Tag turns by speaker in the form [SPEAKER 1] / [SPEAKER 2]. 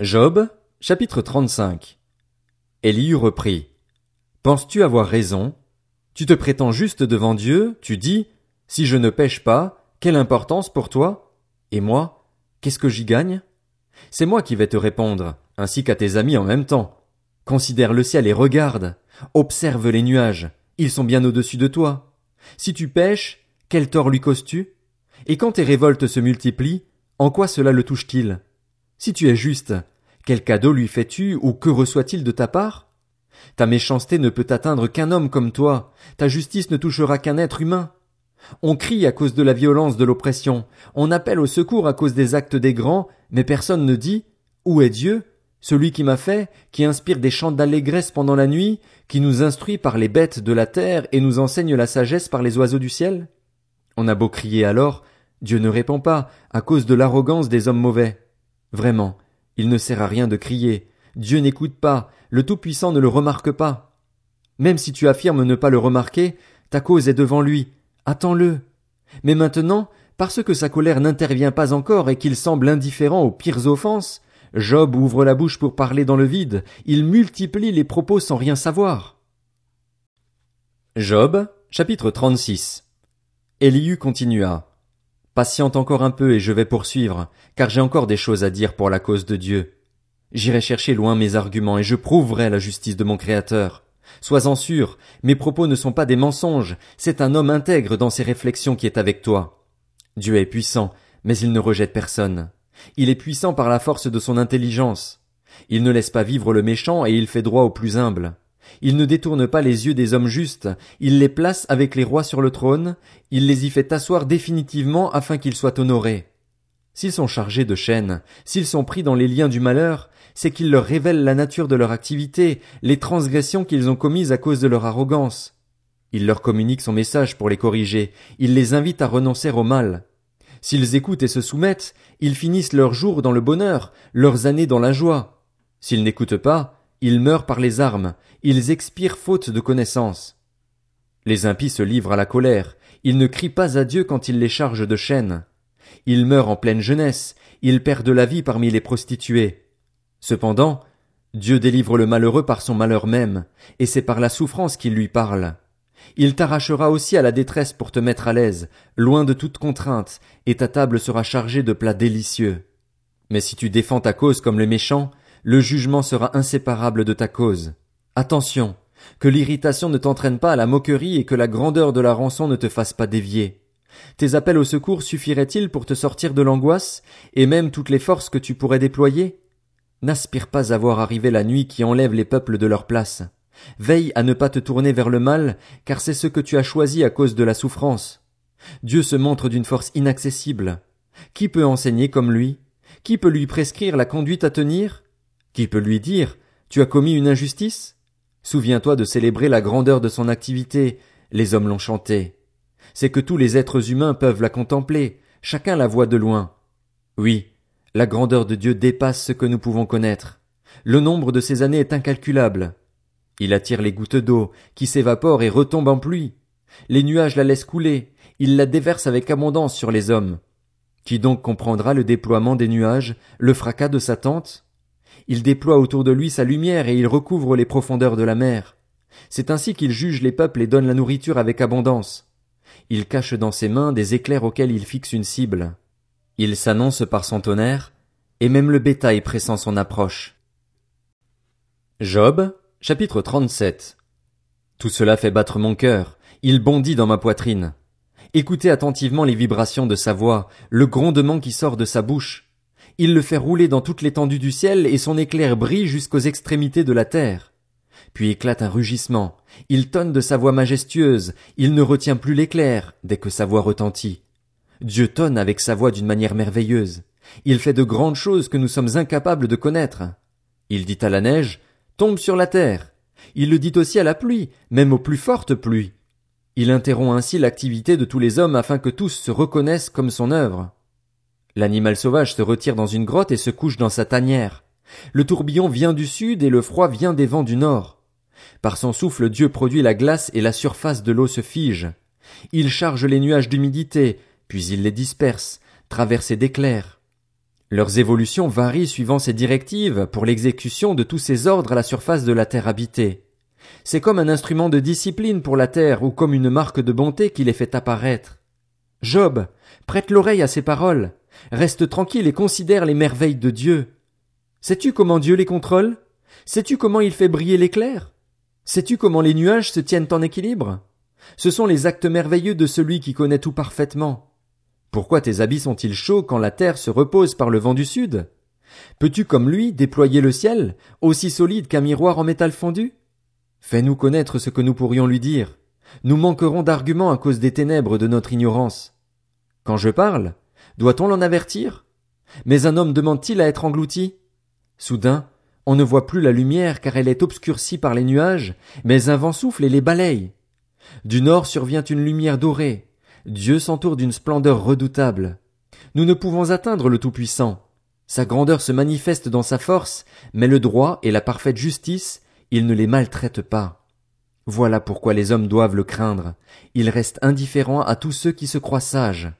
[SPEAKER 1] Job, chapitre 35 Élie reprit. Penses-tu avoir raison? Tu te prétends juste devant Dieu, tu dis, si je ne pêche pas, quelle importance pour toi? Et moi, qu'est-ce que j'y gagne? C'est moi qui vais te répondre, ainsi qu'à tes amis en même temps. Considère le ciel et regarde. Observe les nuages. Ils sont bien au-dessus de toi. Si tu pêches, quel tort lui causes-tu? Et quand tes révoltes se multiplient, en quoi cela le touche-t-il? Si tu es juste, quel cadeau lui fais-tu ou que reçoit-il de ta part? Ta méchanceté ne peut atteindre qu'un homme comme toi, ta justice ne touchera qu'un être humain. On crie à cause de la violence de l'oppression, on appelle au secours à cause des actes des grands, mais personne ne dit Où est Dieu? Celui qui m'a fait, qui inspire des chants d'allégresse pendant la nuit, qui nous instruit par les bêtes de la terre et nous enseigne la sagesse par les oiseaux du ciel? On a beau crier alors, Dieu ne répond pas, à cause de l'arrogance des hommes mauvais. Vraiment, il ne sert à rien de crier. Dieu n'écoute pas, le Tout-Puissant ne le remarque pas. Même si tu affirmes ne pas le remarquer, ta cause est devant lui. Attends-le. Mais maintenant, parce que sa colère n'intervient pas encore et qu'il semble indifférent aux pires offenses, Job ouvre la bouche pour parler dans le vide, il multiplie les propos sans rien savoir. Job, chapitre 36. Elihu continua. Patiente encore un peu et je vais poursuivre, car j'ai encore des choses à dire pour la cause de Dieu. J'irai chercher loin mes arguments et je prouverai la justice de mon Créateur. Sois-en sûr, mes propos ne sont pas des mensonges, c'est un homme intègre dans ses réflexions qui est avec toi. Dieu est puissant, mais il ne rejette personne. Il est puissant par la force de son intelligence. Il ne laisse pas vivre le méchant et il fait droit aux plus humbles. Il ne détourne pas les yeux des hommes justes, il les place avec les rois sur le trône, il les y fait asseoir définitivement afin qu'ils soient honorés. S'ils sont chargés de chaînes, s'ils sont pris dans les liens du malheur, c'est qu'il leur révèle la nature de leur activité, les transgressions qu'ils ont commises à cause de leur arrogance. Il leur communique son message pour les corriger, il les invite à renoncer au mal. S'ils écoutent et se soumettent, ils finissent leurs jours dans le bonheur, leurs années dans la joie. S'ils n'écoutent pas, ils meurent par les armes, ils expirent faute de connaissance. Les impies se livrent à la colère, ils ne crient pas à Dieu quand il les charge de chaînes. Ils meurent en pleine jeunesse, ils perdent la vie parmi les prostituées. Cependant, Dieu délivre le malheureux par son malheur même, et c'est par la souffrance qu'il lui parle. Il t'arrachera aussi à la détresse pour te mettre à l'aise, loin de toute contrainte, et ta table sera chargée de plats délicieux. Mais si tu défends ta cause comme les méchants, le jugement sera inséparable de ta cause. Attention, que l'irritation ne t'entraîne pas à la moquerie et que la grandeur de la rançon ne te fasse pas dévier. Tes appels au secours suffiraient-ils pour te sortir de l'angoisse, et même toutes les forces que tu pourrais déployer? N'aspire pas à voir arriver la nuit qui enlève les peuples de leur place. Veille à ne pas te tourner vers le mal, car c'est ce que tu as choisi à cause de la souffrance. Dieu se montre d'une force inaccessible. Qui peut enseigner comme lui? Qui peut lui prescrire la conduite à tenir? Qui peut lui dire Tu as commis une injustice? Souviens-toi de célébrer la grandeur de son activité. Les hommes l'ont chanté. C'est que tous les êtres humains peuvent la contempler, chacun la voit de loin. Oui, la grandeur de Dieu dépasse ce que nous pouvons connaître. Le nombre de ses années est incalculable. Il attire les gouttes d'eau, qui s'évaporent et retombent en pluie. Les nuages la laissent couler, il la déverse avec abondance sur les hommes. Qui donc comprendra le déploiement des nuages, le fracas de sa tente? Il déploie autour de lui sa lumière et il recouvre les profondeurs de la mer. C'est ainsi qu'il juge les peuples et donne la nourriture avec abondance. Il cache dans ses mains des éclairs auxquels il fixe une cible. Il s'annonce par son tonnerre, et même le bétail pressent son approche. Job, Chapitre 37 Tout cela fait battre mon cœur, il bondit dans ma poitrine. Écoutez attentivement les vibrations de sa voix, le grondement qui sort de sa bouche. Il le fait rouler dans toute l'étendue du ciel et son éclair brille jusqu'aux extrémités de la terre. Puis éclate un rugissement. Il tonne de sa voix majestueuse. Il ne retient plus l'éclair dès que sa voix retentit. Dieu tonne avec sa voix d'une manière merveilleuse. Il fait de grandes choses que nous sommes incapables de connaître. Il dit à la neige, tombe sur la terre. Il le dit aussi à la pluie, même aux plus fortes pluies. Il interrompt ainsi l'activité de tous les hommes afin que tous se reconnaissent comme son œuvre. L'animal sauvage se retire dans une grotte et se couche dans sa tanière. Le tourbillon vient du sud et le froid vient des vents du nord. Par son souffle Dieu produit la glace et la surface de l'eau se fige. Il charge les nuages d'humidité, puis il les disperse, traversés d'éclairs. Leurs évolutions varient suivant ces directives pour l'exécution de tous ces ordres à la surface de la terre habitée. C'est comme un instrument de discipline pour la terre ou comme une marque de bonté qui les fait apparaître. Job, prête l'oreille à ces paroles, reste tranquille et considère les merveilles de Dieu. Sais-tu comment Dieu les contrôle? Sais-tu comment il fait briller l'éclair? Sais-tu comment les nuages se tiennent en équilibre? Ce sont les actes merveilleux de celui qui connaît tout parfaitement. Pourquoi tes habits sont-ils chauds quand la terre se repose par le vent du sud? Peux-tu comme lui déployer le ciel, aussi solide qu'un miroir en métal fondu? Fais-nous connaître ce que nous pourrions lui dire. Nous manquerons d'arguments à cause des ténèbres de notre ignorance. Quand je parle, doit-on l'en avertir? Mais un homme demande-t-il à être englouti? Soudain, on ne voit plus la lumière car elle est obscurcie par les nuages, mais un vent souffle et les balaye. Du nord survient une lumière dorée, Dieu s'entoure d'une splendeur redoutable. Nous ne pouvons atteindre le Tout-Puissant. Sa grandeur se manifeste dans sa force, mais le droit et la parfaite justice, il ne les maltraite pas. Voilà pourquoi les hommes doivent le craindre. Il reste indifférent à tous ceux qui se croient sages.